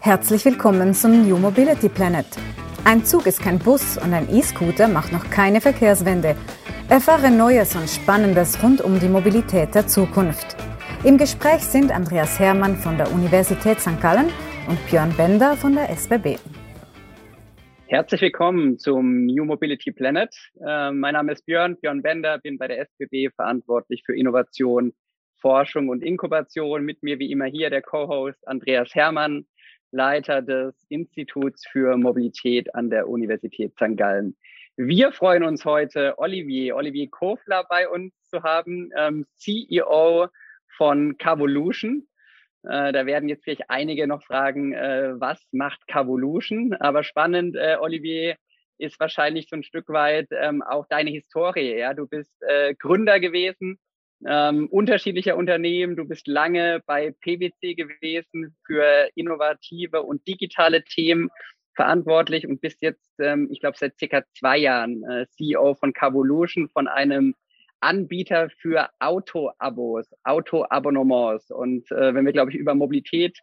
Herzlich willkommen zum New Mobility Planet. Ein Zug ist kein Bus und ein E-Scooter macht noch keine Verkehrswende. Erfahre Neues und Spannendes rund um die Mobilität der Zukunft. Im Gespräch sind Andreas Hermann von der Universität St. Gallen und Björn Bender von der SBB. Herzlich willkommen zum New Mobility Planet. Äh, mein Name ist Björn, Björn Bender, bin bei der SBB verantwortlich für Innovation, Forschung und Inkubation. Mit mir wie immer hier der Co-Host Andreas Hermann, Leiter des Instituts für Mobilität an der Universität St. Gallen. Wir freuen uns heute, Olivier, Olivier Kofler bei uns zu haben, ähm, CEO von Carvolution. Äh, da werden jetzt vielleicht einige noch fragen, äh, was macht Carvolution? Aber spannend, äh, Olivier, ist wahrscheinlich so ein Stück weit ähm, auch deine Historie. Ja, du bist Gründer gewesen ähm, unterschiedlicher Unternehmen. Du bist lange bei PwC gewesen für innovative und digitale Themen verantwortlich und bist jetzt, ähm, ich glaube, seit circa zwei Jahren äh, CEO von Carvolution, von einem Anbieter für Auto-Abos, Auto-Abonnements. Und äh, wenn wir, glaube ich, über Mobilität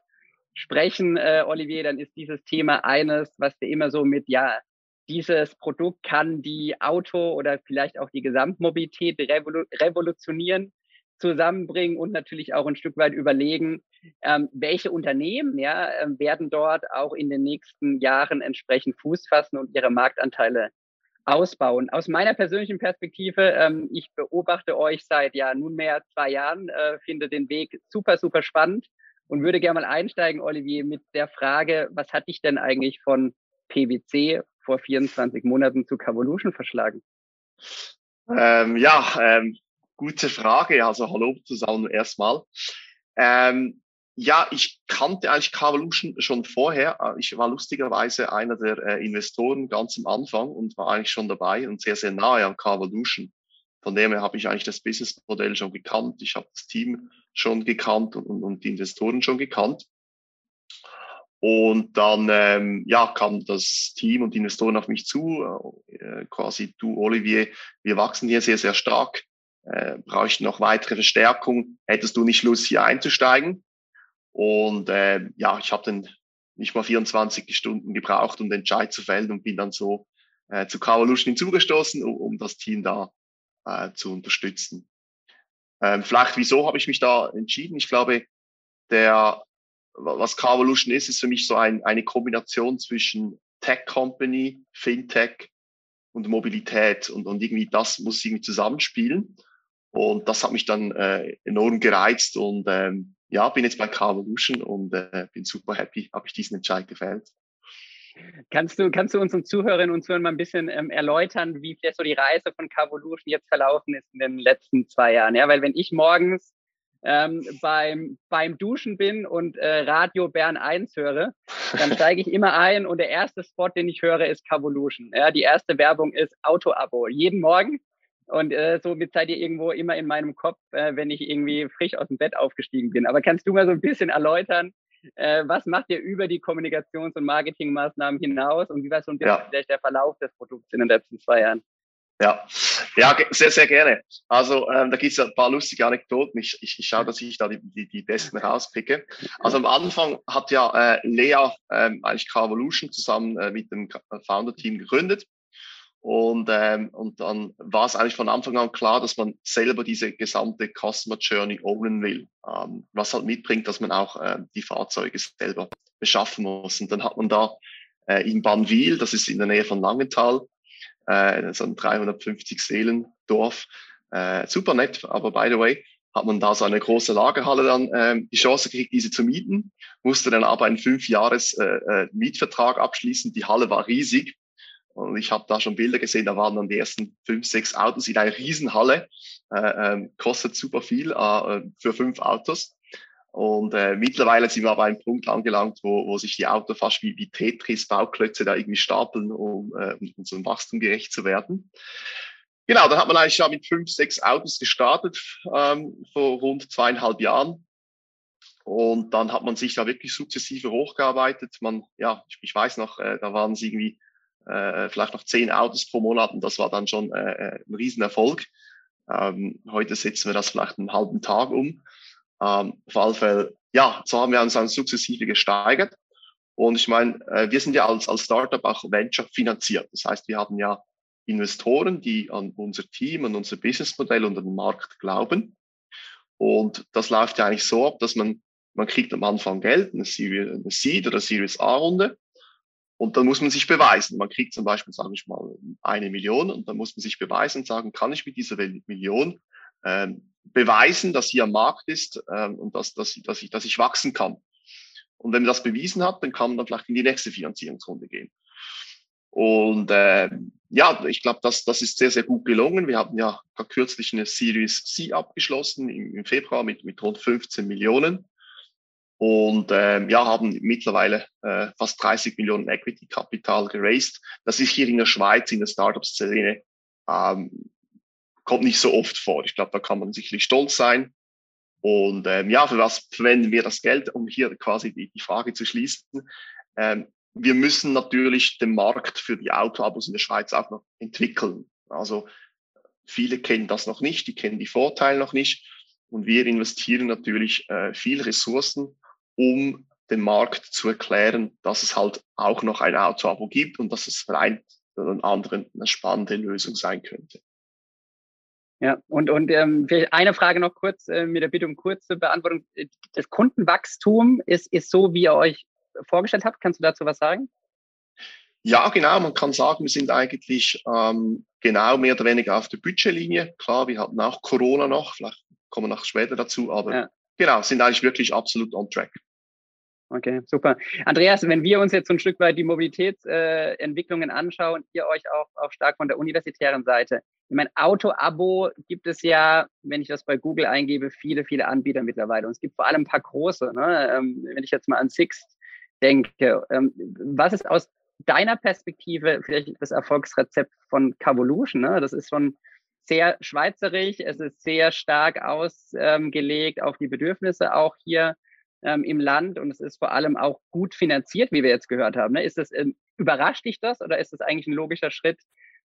sprechen, äh, Olivier, dann ist dieses Thema eines, was wir immer so mit, ja, dieses Produkt kann die Auto- oder vielleicht auch die Gesamtmobilität revolu revolutionieren, zusammenbringen und natürlich auch ein Stück weit überlegen, ähm, welche Unternehmen ja, ähm, werden dort auch in den nächsten Jahren entsprechend Fuß fassen und ihre Marktanteile ausbauen. Aus meiner persönlichen Perspektive, ähm, ich beobachte euch seit ja nunmehr zwei Jahren, äh, finde den Weg super, super spannend und würde gerne mal einsteigen, Olivier, mit der Frage, was hat dich denn eigentlich von PwC vor 24 Monaten zu Cavolution verschlagen? Ähm, ja, ähm, gute Frage. Also hallo zusammen erstmal. Ähm, ja, ich kannte eigentlich Carvolution schon vorher. Ich war lustigerweise einer der äh, Investoren ganz am Anfang und war eigentlich schon dabei und sehr, sehr nahe an Carvolution. Von dem her habe ich eigentlich das Businessmodell schon gekannt. Ich habe das Team schon gekannt und, und die Investoren schon gekannt. Und dann ähm, ja, kam das Team und die Investoren auf mich zu, äh, quasi du, Olivier, wir wachsen hier sehr, sehr stark, äh, brauchen noch weitere Verstärkung, hättest du nicht Lust, hier einzusteigen? Und äh, ja, ich habe dann nicht mal 24 Stunden gebraucht, um den Entscheid zu fällen und bin dann so äh, zu Carvolution hinzugestoßen, um, um das Team da äh, zu unterstützen. Ähm, vielleicht, wieso habe ich mich da entschieden? Ich glaube, der was Carvolution ist, ist für mich so ein, eine Kombination zwischen Tech Company, Fintech und Mobilität und, und irgendwie das muss irgendwie zusammenspielen. Und das hat mich dann äh, enorm gereizt und ähm, ja, bin jetzt bei Carvolution und äh, bin super happy, habe ich diesen Entscheid gefällt. Kannst du, kannst du unseren Zuhörerinnen und Zuhörern mal ein bisschen ähm, erläutern, wie vielleicht so die Reise von Carvolution jetzt verlaufen ist in den letzten zwei Jahren? Ja, weil wenn ich morgens ähm, beim, beim Duschen bin und äh, Radio Bern 1 höre, dann steige ich immer ein und der erste Spot, den ich höre, ist Cavolution. Ja, die erste Werbung ist Auto-Abo. Jeden Morgen. Und äh, somit seid ihr irgendwo immer in meinem Kopf, äh, wenn ich irgendwie frisch aus dem Bett aufgestiegen bin. Aber kannst du mal so ein bisschen erläutern, äh, was macht ihr über die Kommunikations- und Marketingmaßnahmen hinaus und wie war so ein bisschen ja. vielleicht der Verlauf des Produkts in den letzten zwei Jahren? Ja, ja, sehr, sehr gerne. Also ähm, da gibt es ein paar lustige Anekdoten. Ich, ich, ich schaue, dass ich da die, die, die besten rauspicke. Also am Anfang hat ja äh, Lea ähm, eigentlich Carvolution zusammen äh, mit dem Founder-Team gegründet. Und, ähm, und dann war es eigentlich von Anfang an klar, dass man selber diese gesamte Customer Journey ownen will. Ähm, was halt mitbringt, dass man auch äh, die Fahrzeuge selber beschaffen muss. Und dann hat man da äh, in Banwil, das ist in der Nähe von Langenthal, äh, so ein 350 Seelendorf. Äh, super nett, aber by the way, hat man da so eine große Lagerhalle dann äh, die Chance gekriegt, diese zu mieten, musste dann aber einen fünf Jahres äh, äh, Mietvertrag abschließen. Die Halle war riesig und ich habe da schon Bilder gesehen, da waren dann die ersten fünf, sechs Autos in einer Riesenhalle, äh, äh, kostet super viel äh, für fünf Autos. Und äh, mittlerweile sind wir aber einem Punkt angelangt, wo, wo sich die Autos fast wie, wie Tetris-Bauklötze da irgendwie stapeln, um, äh, um unserem Wachstum gerecht zu werden. Genau, dann hat man eigentlich ja mit fünf, sechs Autos gestartet ähm, vor rund zweieinhalb Jahren. Und dann hat man sich da wirklich sukzessive hochgearbeitet. Man, ja, ich, ich weiß noch, äh, da waren es irgendwie äh, vielleicht noch zehn Autos pro Monat und das war dann schon äh, äh ein Riesenerfolg. Ähm, heute setzen wir das vielleicht einen halben Tag um. Ähm, auf alle Fälle, ja, so haben wir uns dann sukzessive gesteigert. Und ich meine, äh, wir sind ja als, als Startup auch Venture finanziert. Das heißt, wir haben ja Investoren, die an unser Team, an unser Businessmodell und an den Markt glauben. Und das läuft ja eigentlich so ab, dass man, man kriegt am Anfang Geld, eine, Seed oder Series A-Runde. Und dann muss man sich beweisen. Man kriegt zum Beispiel, sage ich mal, eine Million und dann muss man sich beweisen und sagen, kann ich mit dieser Million beweisen, dass hier am Markt ist ähm, und dass, dass, dass, ich, dass ich wachsen kann. Und wenn man das bewiesen hat, dann kann man dann vielleicht in die nächste Finanzierungsrunde gehen. Und äh, ja, ich glaube, das, das ist sehr, sehr gut gelungen. Wir haben ja kürzlich eine Series C abgeschlossen im, im Februar mit, mit rund 15 Millionen und ähm, ja, haben mittlerweile äh, fast 30 Millionen Equity-Kapital geraced. Das ist hier in der Schweiz, in der Startup-Szene, ähm, kommt nicht so oft vor. Ich glaube, da kann man sicherlich stolz sein. Und ähm, ja, für was verwenden wir das Geld, um hier quasi die, die Frage zu schließen? Ähm, wir müssen natürlich den Markt für die Autoabos in der Schweiz auch noch entwickeln. Also viele kennen das noch nicht, die kennen die Vorteile noch nicht. Und wir investieren natürlich äh, viel Ressourcen, um dem Markt zu erklären, dass es halt auch noch ein Autoabo gibt und dass es für einen oder anderen eine spannende Lösung sein könnte. Ja, und, und ähm, eine Frage noch kurz äh, mit der Bitte um kurze Beantwortung. Das Kundenwachstum ist, ist so, wie ihr euch vorgestellt habt. Kannst du dazu was sagen? Ja, genau. Man kann sagen, wir sind eigentlich ähm, genau mehr oder weniger auf der Budgetlinie. Klar, wir hatten auch Corona noch, vielleicht kommen wir noch später dazu, aber ja. genau, sind eigentlich wirklich absolut on track. Okay, super. Andreas, wenn wir uns jetzt so ein Stück weit die Mobilitätsentwicklungen äh, anschauen, ihr euch auch, auch stark von der universitären Seite. Ich meine, Auto-Abo gibt es ja, wenn ich das bei Google eingebe, viele, viele Anbieter mittlerweile. Und es gibt vor allem ein paar große. Ne? Ähm, wenn ich jetzt mal an Sixt denke. Ähm, was ist aus deiner Perspektive vielleicht das Erfolgsrezept von Cavolution? Ne? Das ist schon sehr schweizerisch, es ist sehr stark ausgelegt auf die Bedürfnisse auch hier ähm, im Land und es ist vor allem auch gut finanziert, wie wir jetzt gehört haben. Ne? Ist das, ähm, überrascht dich das oder ist das eigentlich ein logischer Schritt,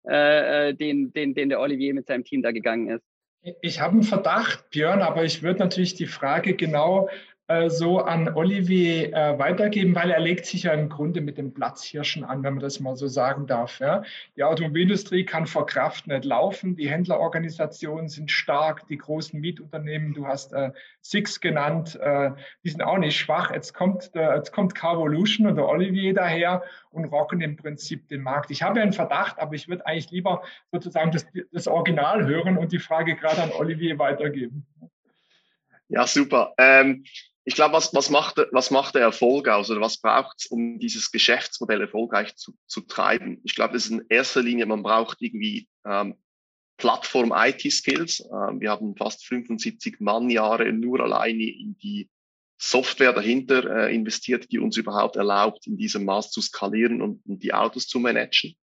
äh, äh den, den, den der Olivier mit seinem Team da gegangen ist? Ich habe einen Verdacht, Björn, aber ich würde natürlich die Frage genau äh, so an Olivier äh, weitergeben, weil er legt sich ja im Grunde mit dem Platzhirschen an, wenn man das mal so sagen darf. Ja. Die Automobilindustrie kann vor Kraft nicht laufen, die Händlerorganisationen sind stark, die großen Mietunternehmen, du hast äh, Six genannt, äh, die sind auch nicht schwach. Jetzt kommt, der, jetzt kommt Carvolution oder Olivier daher und rocken im Prinzip den Markt. Ich habe ja einen Verdacht, aber ich würde eigentlich lieber sozusagen das, das Original hören und die Frage gerade an Olivier weitergeben. Ja, super. Ähm, ich glaube, was, was, macht, was macht der Erfolg aus oder was braucht es, um dieses Geschäftsmodell erfolgreich zu, zu treiben? Ich glaube, das ist in erster Linie, man braucht irgendwie ähm, Plattform-IT-Skills. Ähm, wir haben fast 75 Mannjahre nur alleine in die Software dahinter äh, investiert, die uns überhaupt erlaubt, in diesem Maß zu skalieren und, und die Autos zu managen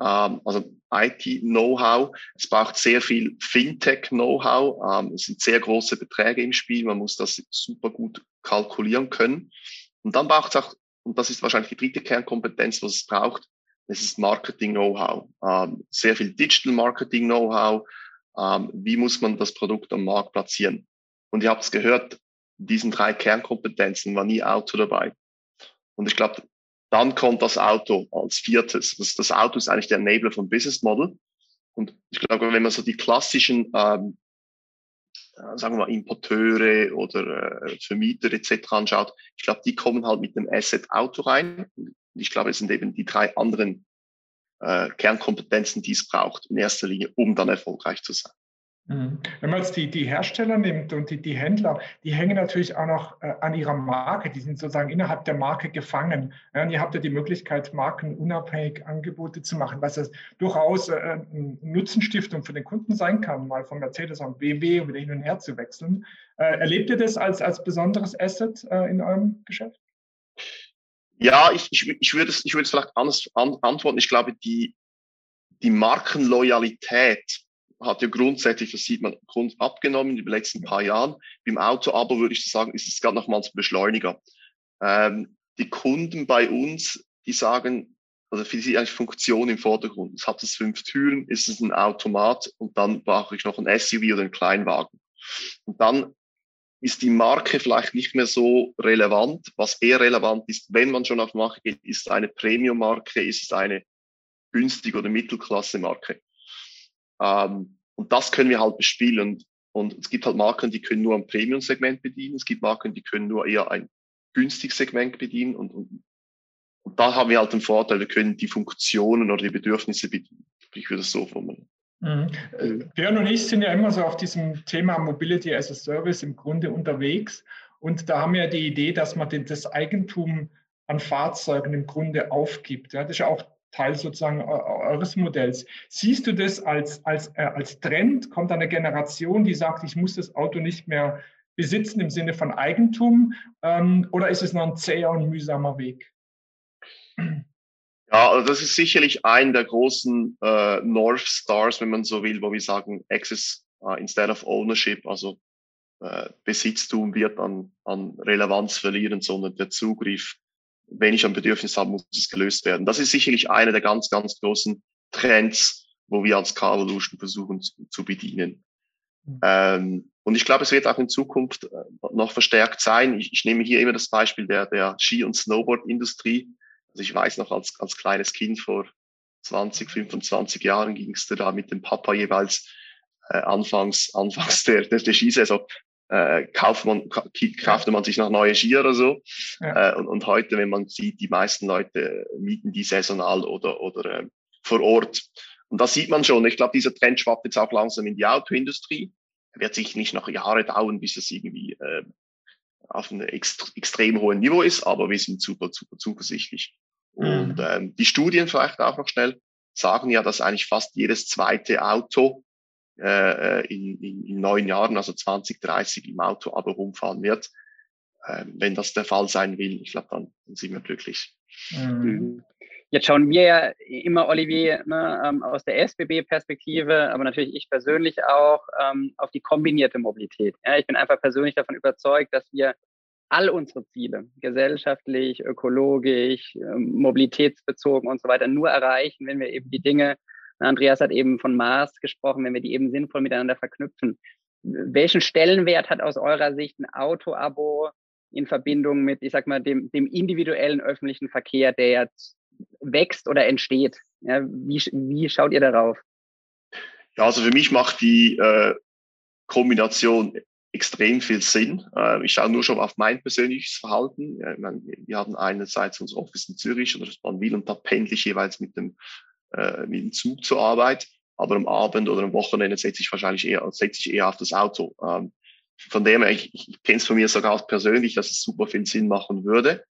ähm, also IT-Know-how. Es braucht sehr viel Fintech-Know-how. Ähm, es sind sehr große Beträge im Spiel. Man muss das super gut kalkulieren können. Und dann braucht es auch, und das ist wahrscheinlich die dritte Kernkompetenz, was es braucht, es ist Marketing-Know-how. Ähm, sehr viel Digital-Marketing-Know-how. Ähm, wie muss man das Produkt am Markt platzieren? Und ihr habt es gehört, diesen drei Kernkompetenzen war nie Auto dabei. Und ich glaube, dann kommt das Auto als viertes. Das, das Auto ist eigentlich der Enabler vom Business Model. Und ich glaube, wenn man so die klassischen, ähm, äh, sagen wir mal, Importeure oder äh, Vermieter etc. anschaut, ich glaube, die kommen halt mit dem Asset Auto rein. Und ich glaube, es sind eben die drei anderen äh, Kernkompetenzen, die es braucht, in erster Linie, um dann erfolgreich zu sein. Mhm. Wenn man jetzt die, die Hersteller nimmt und die, die Händler, die hängen natürlich auch noch äh, an ihrer Marke, die sind sozusagen innerhalb der Marke gefangen. Ja, und ihr habt ja die Möglichkeit, markenunabhängig Angebote zu machen, was das durchaus äh, eine Nutzenstiftung für den Kunden sein kann, mal von Mercedes an BMW und wieder hin und her zu wechseln. Äh, erlebt ihr das als, als besonderes Asset äh, in eurem Geschäft? Ja, ich, ich, ich würde es ich würde es vielleicht anders an, antworten. Ich glaube, die, die Markenloyalität hat ja grundsätzlich, das sieht man, abgenommen in den letzten paar Jahren. Beim Auto aber würde ich sagen, ist es gerade nochmals ein Beschleuniger. Ähm, die Kunden bei uns, die sagen, also für sie eigentlich Funktion im Vordergrund. Es hat es fünf Türen, ist es ein Automat und dann brauche ich noch ein SUV oder einen Kleinwagen. Und dann ist die Marke vielleicht nicht mehr so relevant. Was eher relevant ist, wenn man schon auf Marke geht, ist eine Premium-Marke, ist es eine günstige oder Mittelklasse-Marke. Ähm, und das können wir halt bespielen. Und es gibt halt Marken, die können nur ein Premium-Segment bedienen. Es gibt Marken, die können nur eher ein günstiges Segment bedienen. Und, und, und da haben wir halt den Vorteil, wir können die Funktionen oder die Bedürfnisse bedienen. Ich würde es so formulieren. Mhm. Äh, Björn und ich sind ja immer so auf diesem Thema Mobility as a Service im Grunde unterwegs. Und da haben wir die Idee, dass man das Eigentum an Fahrzeugen im Grunde aufgibt. Ja, das ist ja auch Teil sozusagen eures Modells. Siehst du das als, als, äh, als Trend? Kommt eine Generation, die sagt, ich muss das Auto nicht mehr besitzen im Sinne von Eigentum? Ähm, oder ist es noch ein zäher und mühsamer Weg? Ja, also das ist sicherlich ein der großen äh, North Stars, wenn man so will, wo wir sagen, Access uh, instead of Ownership, also äh, Besitztum wird an, an Relevanz verlieren, sondern der Zugriff, wenn ich ein Bedürfnis habe, muss es gelöst werden. Das ist sicherlich einer der ganz, ganz großen Trends, wo wir als Car-Evolution versuchen zu, zu bedienen. Mhm. Ähm, und ich glaube, es wird auch in Zukunft äh, noch verstärkt sein. Ich, ich nehme hier immer das Beispiel der, der Ski- und Snowboard-Industrie also ich weiß noch, als, als kleines Kind vor 20, 25 Jahren ging es da mit dem Papa jeweils äh, anfangs, anfangs der, der, der Skisaison äh, kauft man, kaufte man sich noch neue Skier oder so. Ja. Äh, und, und heute, wenn man sieht, die meisten Leute mieten die saisonal oder, oder äh, vor Ort. Und das sieht man schon. Ich glaube, dieser Trend schwappt jetzt auch langsam in die Autoindustrie. Wird sich nicht noch Jahre dauern, bis es irgendwie äh, auf einem ext extrem hohen Niveau ist, aber wir sind super, super zuversichtlich. Mhm. Und ähm, die Studien vielleicht auch noch schnell sagen ja, dass eigentlich fast jedes zweite Auto äh, in, in, in neun Jahren, also 2030 im Auto aber rumfahren wird. Ähm, wenn das der Fall sein will, ich glaube, dann sind wir glücklich. Mhm. Jetzt schauen wir ja immer, Olivier, ne, ähm, aus der SBB-Perspektive, aber natürlich ich persönlich auch ähm, auf die kombinierte Mobilität. Ja, ich bin einfach persönlich davon überzeugt, dass wir all unsere Ziele, gesellschaftlich, ökologisch, ähm, mobilitätsbezogen und so weiter, nur erreichen, wenn wir eben die Dinge, Andreas hat eben von Mars gesprochen, wenn wir die eben sinnvoll miteinander verknüpfen. Welchen Stellenwert hat aus eurer Sicht ein Auto-Abo in Verbindung mit, ich sag mal, dem, dem individuellen öffentlichen Verkehr, der jetzt wächst oder entsteht? Ja, wie, wie schaut ihr darauf? Ja, also für mich macht die äh, Kombination extrem viel Sinn. Äh, ich schaue nur schon auf mein persönliches Verhalten. Ja, meine, wir haben einerseits unser Office in Zürich und das Bahnwil und da pendle ich jeweils mit dem, äh, mit dem Zug zur Arbeit. Aber am Abend oder am Wochenende setze ich wahrscheinlich eher, setze ich eher auf das Auto. Ähm, von dem her, ich, ich kenne es von mir sogar persönlich, dass es super viel Sinn machen würde.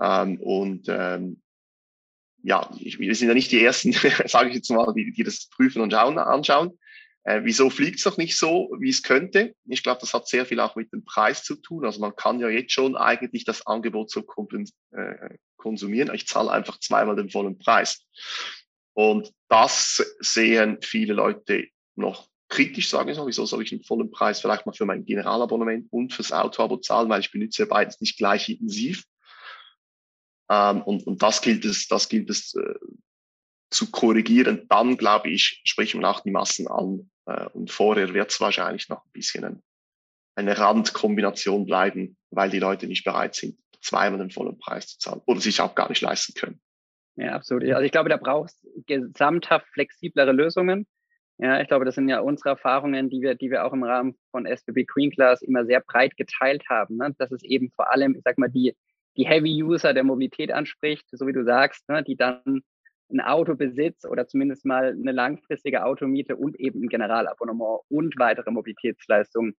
Ähm, und ähm, ja, ich, wir sind ja nicht die Ersten, sage ich jetzt mal, die, die das prüfen und schauen, anschauen. Äh, wieso fliegt es noch nicht so, wie es könnte? Ich glaube, das hat sehr viel auch mit dem Preis zu tun. Also man kann ja jetzt schon eigentlich das Angebot so äh, konsumieren. Ich zahle einfach zweimal den vollen Preis. Und das sehen viele Leute noch kritisch, sagen ich so. Wieso soll ich den vollen Preis vielleicht mal für mein Generalabonnement und fürs Autoabo zahlen, weil ich benutze beides nicht gleich intensiv. Ähm, und, und das gilt es, das gilt es äh, zu korrigieren. Dann, glaube ich, sprechen wir auch die Massen an, äh, und vorher wird es wahrscheinlich noch ein bisschen ein, eine Randkombination bleiben, weil die Leute nicht bereit sind, zweimal den vollen Preis zu zahlen oder sich auch gar nicht leisten können. Ja, absolut. Also ich glaube, da brauchst gesamthaft flexiblere Lösungen. Ja, ich glaube, das sind ja unsere Erfahrungen, die wir, die wir auch im Rahmen von SBB Green Class immer sehr breit geteilt haben. Ne? Dass es eben vor allem, ich sag mal, die, die Heavy User der Mobilität anspricht, so wie du sagst, ne? die dann ein Autobesitz oder zumindest mal eine langfristige Automiete und eben ein Generalabonnement und weitere Mobilitätsleistungen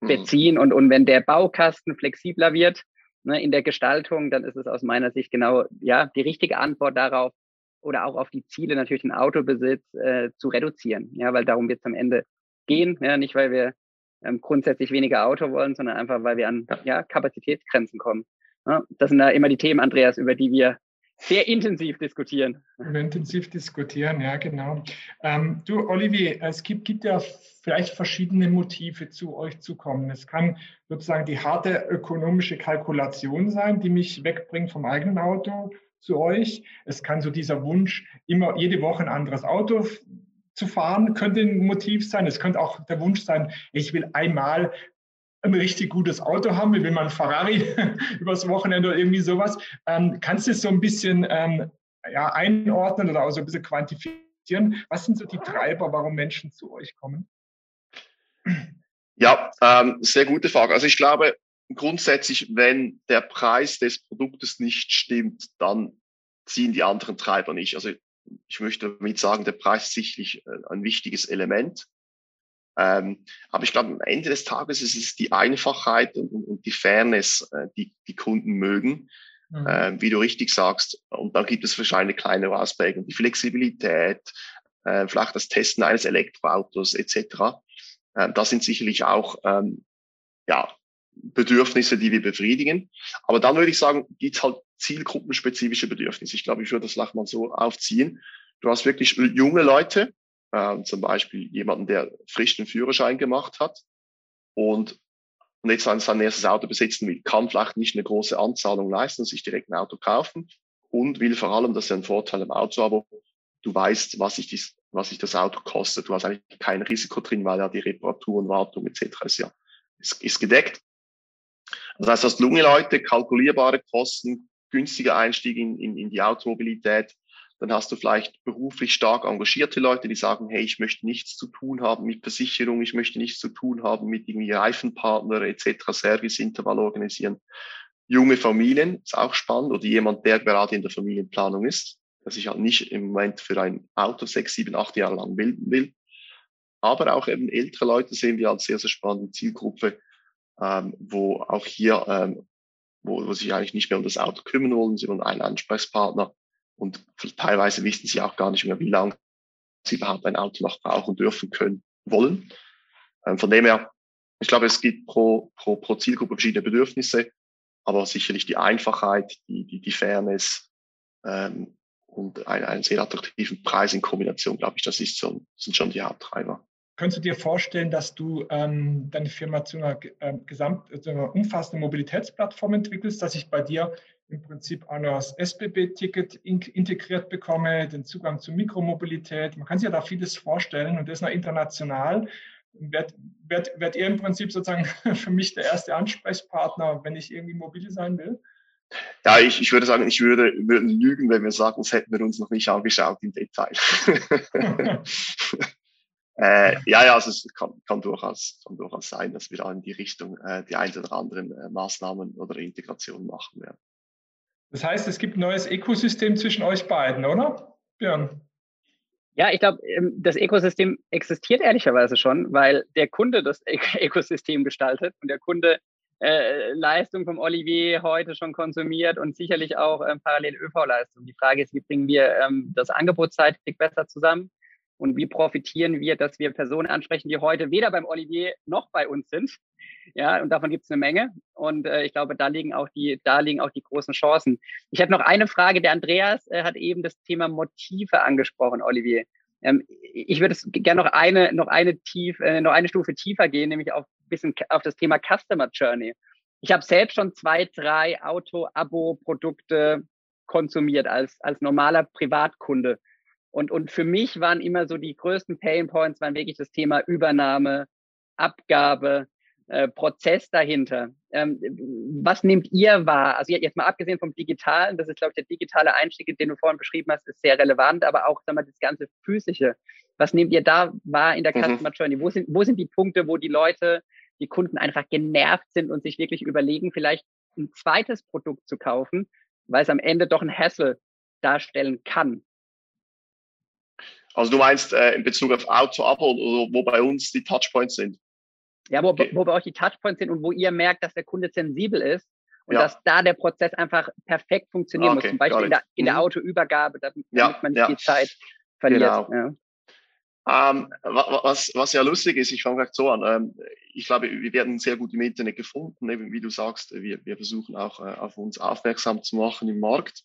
mhm. beziehen. Und, und wenn der Baukasten flexibler wird ne, in der Gestaltung, dann ist es aus meiner Sicht genau ja die richtige Antwort darauf oder auch auf die Ziele natürlich den Autobesitz äh, zu reduzieren. Ja, weil darum wird es am Ende gehen. Ja, nicht weil wir ähm, grundsätzlich weniger Auto wollen, sondern einfach weil wir an ja, Kapazitätsgrenzen kommen. Ja, das sind da immer die Themen, Andreas, über die wir sehr intensiv diskutieren. Intensiv diskutieren, ja, genau. Ähm, du, Olivier, es gibt, gibt ja vielleicht verschiedene Motive zu euch zu kommen. Es kann sozusagen die harte ökonomische Kalkulation sein, die mich wegbringt vom eigenen Auto zu euch. Es kann so dieser Wunsch, immer jede Woche ein anderes Auto zu fahren, könnte ein Motiv sein. Es könnte auch der Wunsch sein, ich will einmal ein richtig gutes Auto haben, wie will man Ferrari übers Wochenende oder irgendwie sowas. Ähm, kannst du es so ein bisschen ähm, ja, einordnen oder auch so ein bisschen quantifizieren? Was sind so die Treiber, warum Menschen zu euch kommen? Ja, ähm, sehr gute Frage. Also ich glaube, grundsätzlich, wenn der Preis des Produktes nicht stimmt, dann ziehen die anderen Treiber nicht. Also ich möchte damit sagen, der Preis ist sicherlich äh, ein wichtiges Element. Ähm, aber ich glaube, am Ende des Tages ist es die Einfachheit und, und die Fairness, äh, die die Kunden mögen, mhm. äh, wie du richtig sagst. Und dann gibt es wahrscheinlich kleine Ausprägungen, die Flexibilität, äh, vielleicht das Testen eines Elektroautos etc. Äh, das sind sicherlich auch ähm, ja, Bedürfnisse, die wir befriedigen. Aber dann würde ich sagen, gibt halt zielgruppenspezifische Bedürfnisse. Ich glaube, ich würde das vielleicht mal so aufziehen. Du hast wirklich junge Leute, äh, zum Beispiel jemanden, der frisch den Führerschein gemacht hat und, und jetzt sein erstes Auto besitzen will, kann vielleicht nicht eine große Anzahlung leisten, sich direkt ein Auto kaufen und will vor allem, das ist ein Vorteil im Auto, aber du weißt, was sich, dies, was sich das Auto kostet. Du hast eigentlich kein Risiko drin, weil ja die Reparaturen, Wartung etc. ist ja ist, ist gedeckt. Das heißt, hast junge Leute, kalkulierbare Kosten, günstiger Einstieg in, in, in die Automobilität. Dann hast du vielleicht beruflich stark engagierte Leute, die sagen, hey, ich möchte nichts zu tun haben mit Versicherung, ich möchte nichts zu tun haben mit irgendwie Reifenpartner etc., Serviceintervall organisieren. Junge Familien, ist auch spannend, oder jemand, der gerade in der Familienplanung ist, der sich halt nicht im Moment für ein Auto sechs, sieben, acht Jahre lang bilden will. Aber auch eben ältere Leute sehen wir als sehr, sehr spannende Zielgruppe, ähm, wo auch hier, ähm, wo, wo sich eigentlich nicht mehr um das Auto kümmern wollen, wollen einen Ansprechpartner und teilweise wissen sie auch gar nicht mehr, wie lange sie überhaupt ein Auto noch brauchen dürfen können, wollen. Ähm, von dem her, ich glaube, es gibt pro, pro, pro Zielgruppe verschiedene Bedürfnisse, aber sicherlich die Einfachheit, die, die, die Fairness ähm, und einen, einen sehr attraktiven Preis in Kombination, glaube ich, das ist so, sind schon die Haupttreiber. Könntest du dir vorstellen, dass du ähm, deine Firma zu einer, äh, gesamt, zu einer umfassenden Mobilitätsplattform entwickelst, dass ich bei dir im Prinzip auch noch das SBB-Ticket in, integriert bekomme, den Zugang zur Mikromobilität. Man kann sich ja da vieles vorstellen und das noch international. Werdet werd, werd ihr im Prinzip sozusagen für mich der erste Ansprechpartner, wenn ich irgendwie mobil sein will? Ja, ich, ich würde sagen, ich würde, würde lügen, wenn wir sagen, das hätten wir uns noch nicht angeschaut im Detail. Äh, ja, ja, also es kann, kann, durchaus, kann durchaus sein, dass wir da in die Richtung äh, die ein oder anderen äh, Maßnahmen oder Integrationen machen werden. Das heißt, es gibt ein neues Ökosystem zwischen euch beiden, oder? Björn? Ja, ich glaube, ähm, das Ökosystem existiert ehrlicherweise schon, weil der Kunde das Ökosystem gestaltet und der Kunde äh, Leistung vom Olivier heute schon konsumiert und sicherlich auch ähm, parallel ÖV-Leistung. Die Frage ist, wie bringen wir ähm, das angebotsseitig besser zusammen? Und wie profitieren wir, dass wir Personen ansprechen, die heute weder beim Olivier noch bei uns sind. Ja, und davon gibt es eine Menge. Und äh, ich glaube, da liegen auch die, da liegen auch die großen Chancen. Ich habe noch eine Frage. Der Andreas äh, hat eben das Thema Motive angesprochen, Olivier. Ähm, ich würde es gerne noch eine, noch eine tief, äh, noch eine Stufe tiefer gehen, nämlich auf bisschen auf das Thema Customer Journey. Ich habe selbst schon zwei, drei Auto-Abo-Produkte konsumiert als, als normaler Privatkunde. Und, und für mich waren immer so die größten Pain Points waren wirklich das Thema Übernahme, Abgabe, äh, Prozess dahinter. Ähm, was nehmt ihr wahr? Also jetzt mal abgesehen vom Digitalen, das ist, glaube ich, der digitale Einstieg, den du vorhin beschrieben hast, ist sehr relevant, aber auch, sag mal, das ganze Physische. Was nehmt ihr da wahr in der mhm. Customer Journey? Wo sind, wo sind die Punkte, wo die Leute, die Kunden einfach genervt sind und sich wirklich überlegen, vielleicht ein zweites Produkt zu kaufen, weil es am Ende doch ein Hassel darstellen kann? Also du meinst äh, in Bezug auf Auto-Abo oder wo bei uns die Touchpoints sind? Ja, wo, okay. wo bei euch die Touchpoints sind und wo ihr merkt, dass der Kunde sensibel ist und ja. dass da der Prozess einfach perfekt funktionieren okay, muss. Zum Beispiel in der, in der mhm. Autoübergabe, damit, ja, man nicht ja. die Zeit verliert. Genau. Ähm, was, was ja lustig ist, ich fange gleich so an. Ähm, ich glaube, wir werden sehr gut im Internet gefunden, eben wie du sagst, wir, wir versuchen auch äh, auf uns aufmerksam zu machen im Markt.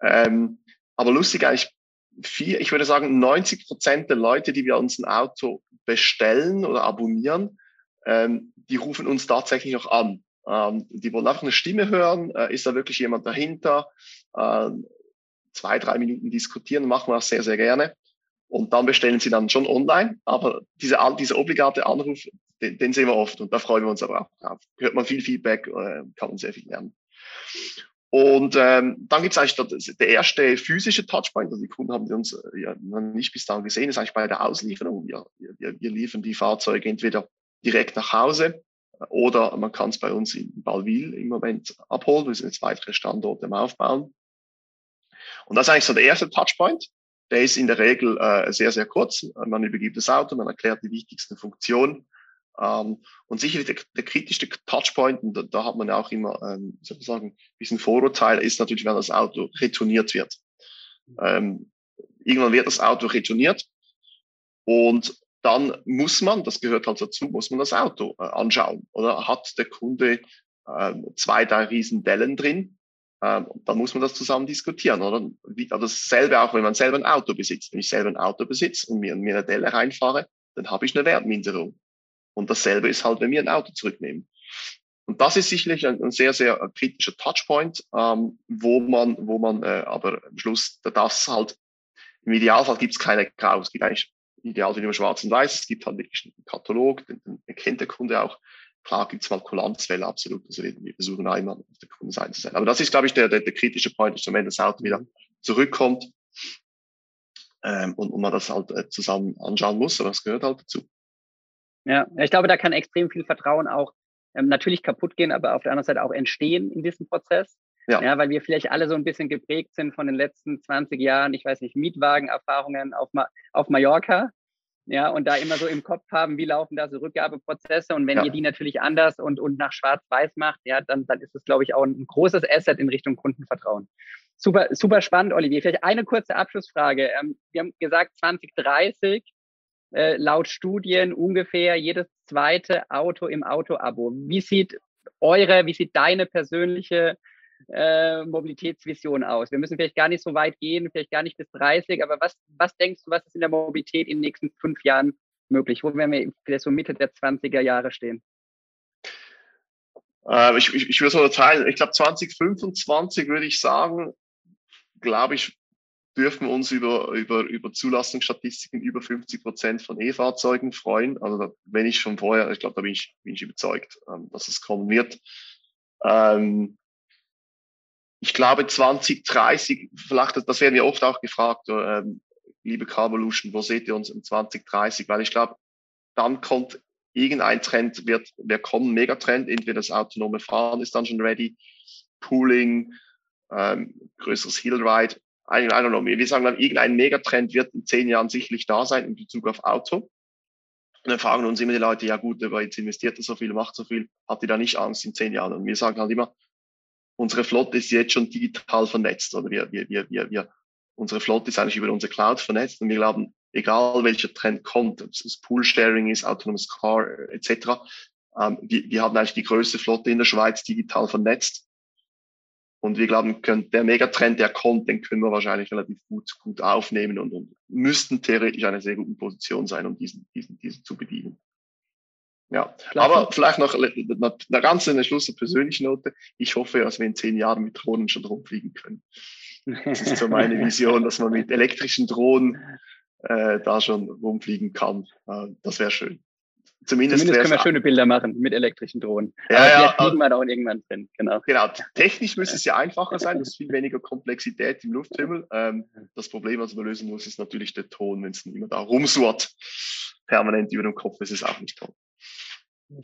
Ähm, aber lustig eigentlich vier, ich würde sagen, 90 Prozent der Leute, die wir uns ein Auto bestellen oder abonnieren, ähm, die rufen uns tatsächlich noch an. Ähm, die wollen einfach eine Stimme hören. Äh, ist da wirklich jemand dahinter? Ähm, zwei, drei Minuten diskutieren machen wir auch sehr, sehr gerne. Und dann bestellen sie dann schon online, aber diese, dieser obligate Anruf, den, den sehen wir oft und da freuen wir uns aber auch drauf. Hört man viel Feedback, äh, kann man sehr viel lernen. Und ähm, dann gibt es eigentlich der erste physische Touchpoint, also die Kunden haben die uns äh, ja nicht bis dahin gesehen, ist eigentlich bei der Auslieferung. Wir, wir, wir liefern die Fahrzeuge entweder direkt nach Hause äh, oder man kann es bei uns in Balville im Moment abholen. Wir sind jetzt weitere Standorte im Aufbauen. Und das ist eigentlich so der erste Touchpoint. Der ist in der Regel äh, sehr, sehr kurz. Man übergibt das Auto, man erklärt die wichtigsten Funktionen und sicherlich der, der kritischste Touchpoint, und da, da hat man ja auch immer, ähm, soll ein bisschen Vorurteil, ist natürlich, wenn das Auto retourniert wird. Ähm, irgendwann wird das Auto retourniert und dann muss man, das gehört halt dazu, muss man das Auto äh, anschauen. Oder hat der Kunde äh, zwei, drei riesen Dellen drin? Ähm, dann muss man das zusammen diskutieren. Oder Wie, also dasselbe auch, wenn man selber ein Auto besitzt. Wenn ich selber ein Auto besitze und mir, mir eine Delle reinfahre, dann habe ich eine Wertminderung. Und dasselbe ist halt, wenn wir ein Auto zurücknehmen. Und das ist sicherlich ein, ein sehr, sehr äh, kritischer Touchpoint, ähm, wo man, wo man äh, aber am Schluss das halt, im Idealfall gibt es keine Grau, es gibt eigentlich ideal nur schwarz und weiß, es gibt halt wirklich einen Katalog, den, den erkennt der Kunde auch. Klar gibt es mal Kulanzfälle, absolut. Also wir, versuchen einmal auf der Kundenseite zu sein. Aber das ist, glaube ich, der, der, der kritische Point, ist, wenn das Auto wieder zurückkommt ähm, und, und man das halt äh, zusammen anschauen muss, aber das gehört halt dazu. Ja, ich glaube, da kann extrem viel Vertrauen auch ähm, natürlich kaputt gehen, aber auf der anderen Seite auch entstehen in diesem Prozess. Ja. ja, weil wir vielleicht alle so ein bisschen geprägt sind von den letzten 20 Jahren, ich weiß nicht, Mietwagenerfahrungen auf, Ma auf Mallorca. Ja, und da immer so im Kopf haben, wie laufen da so Rückgabeprozesse. Und wenn ja. ihr die natürlich anders und, und nach Schwarz-Weiß macht, ja, dann, dann ist es, glaube ich, auch ein großes Asset in Richtung Kundenvertrauen. Super, super spannend, Olivier. Vielleicht eine kurze Abschlussfrage. Ähm, wir haben gesagt, 2030 äh, laut Studien ungefähr jedes zweite Auto im Auto-Abo. Wie sieht eure, wie sieht deine persönliche äh, Mobilitätsvision aus? Wir müssen vielleicht gar nicht so weit gehen, vielleicht gar nicht bis 30, aber was, was denkst du, was ist in der Mobilität in den nächsten fünf Jahren möglich? Wo werden wir vielleicht so Mitte der 20er Jahre stehen? Äh, ich, ich, ich würde so teilen. Ich glaube, 2025 würde ich sagen, glaube ich, dürfen uns über, über, über Zulassungsstatistiken über 50 Prozent von E-Fahrzeugen freuen. Also da, wenn ich schon vorher, ich glaube, da bin ich, bin ich überzeugt, ähm, dass es kommen wird. Ähm, ich glaube 2030, vielleicht, das werden wir oft auch gefragt, ähm, liebe Carvolution, wo seht ihr uns im 2030? Weil ich glaube, dann kommt irgendein Trend, wird, wird kommen, Megatrend, entweder das autonome Fahren ist dann schon ready, Pooling, ähm, größeres Hillride I, don't know, wir sagen dann, irgendein Megatrend wird in zehn Jahren sicherlich da sein in Bezug auf Auto. Und dann fragen uns immer die Leute, ja gut, aber jetzt investiert er so viel, macht so viel, hat ihr da nicht Angst in zehn Jahren? Und wir sagen halt immer, unsere Flotte ist jetzt schon digital vernetzt oder wir, wir, wir, wir, wir unsere Flotte ist eigentlich über unsere Cloud vernetzt und wir glauben, egal welcher Trend kommt, ob es Pool-Sharing ist, autonomes Car etc., ähm, wir, wir haben eigentlich die größte Flotte in der Schweiz digital vernetzt und wir glauben, der Megatrend, der kommt, den können wir wahrscheinlich relativ gut, gut aufnehmen und, und müssten theoretisch eine sehr gute Position sein, um diesen, diesen, diesen zu bedienen. Ja, aber vielleicht noch eine ganz eine Schluss eine persönliche Note. Ich hoffe, dass wir in zehn Jahren mit Drohnen schon rumfliegen können. Das ist so meine Vision, dass man mit elektrischen Drohnen äh, da schon rumfliegen kann. Äh, das wäre schön. Zumindest, Zumindest können wir schöne Bilder machen mit elektrischen Drohnen. Ja, Aber ja, fliegen wir da auch irgendwann drin. Genau. genau. Technisch müsste es ja einfacher sein. Das ist viel weniger Komplexität im Lufthimmel. Ähm, das Problem, was man lösen muss, ist natürlich der Ton, wenn es immer da rumsurrt, permanent über dem Kopf. Das ist auch nicht toll.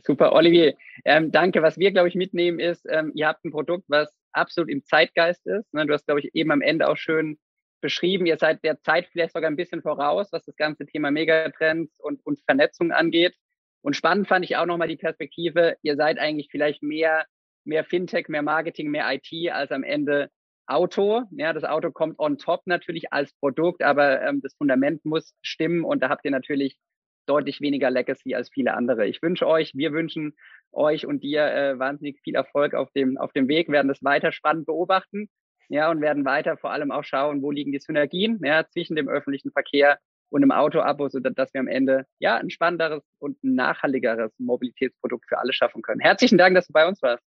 Super, Olivier. Ähm, danke. Was wir, glaube ich, mitnehmen ist, ähm, ihr habt ein Produkt, was absolut im Zeitgeist ist. Ne? Du hast, glaube ich, eben am Ende auch schön beschrieben. Ihr seid der Zeit vielleicht sogar ein bisschen voraus, was das ganze Thema Megatrends und, und Vernetzung angeht. Und spannend fand ich auch nochmal die Perspektive, ihr seid eigentlich vielleicht mehr, mehr Fintech, mehr Marketing, mehr IT als am Ende Auto. Ja, das Auto kommt on top natürlich als Produkt, aber ähm, das Fundament muss stimmen und da habt ihr natürlich deutlich weniger Legacy als viele andere. Ich wünsche euch, wir wünschen euch und dir äh, wahnsinnig viel Erfolg auf dem, auf dem Weg, werden das weiter spannend beobachten. Ja, und werden weiter vor allem auch schauen, wo liegen die Synergien ja, zwischen dem öffentlichen Verkehr und im Auto-Abo, sodass wir am Ende ja ein spannenderes und nachhaltigeres Mobilitätsprodukt für alle schaffen können. Herzlichen Dank, dass du bei uns warst.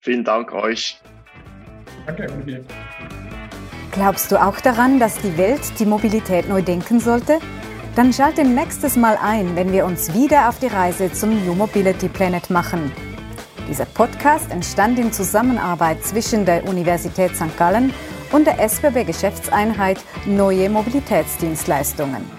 Vielen Dank euch. Danke, Olivier. Glaubst du auch daran, dass die Welt die Mobilität neu denken sollte? Dann schalte nächstes Mal ein, wenn wir uns wieder auf die Reise zum New Mobility Planet machen. Dieser Podcast entstand in Zusammenarbeit zwischen der Universität St. Gallen und der SBB Geschäftseinheit Neue Mobilitätsdienstleistungen.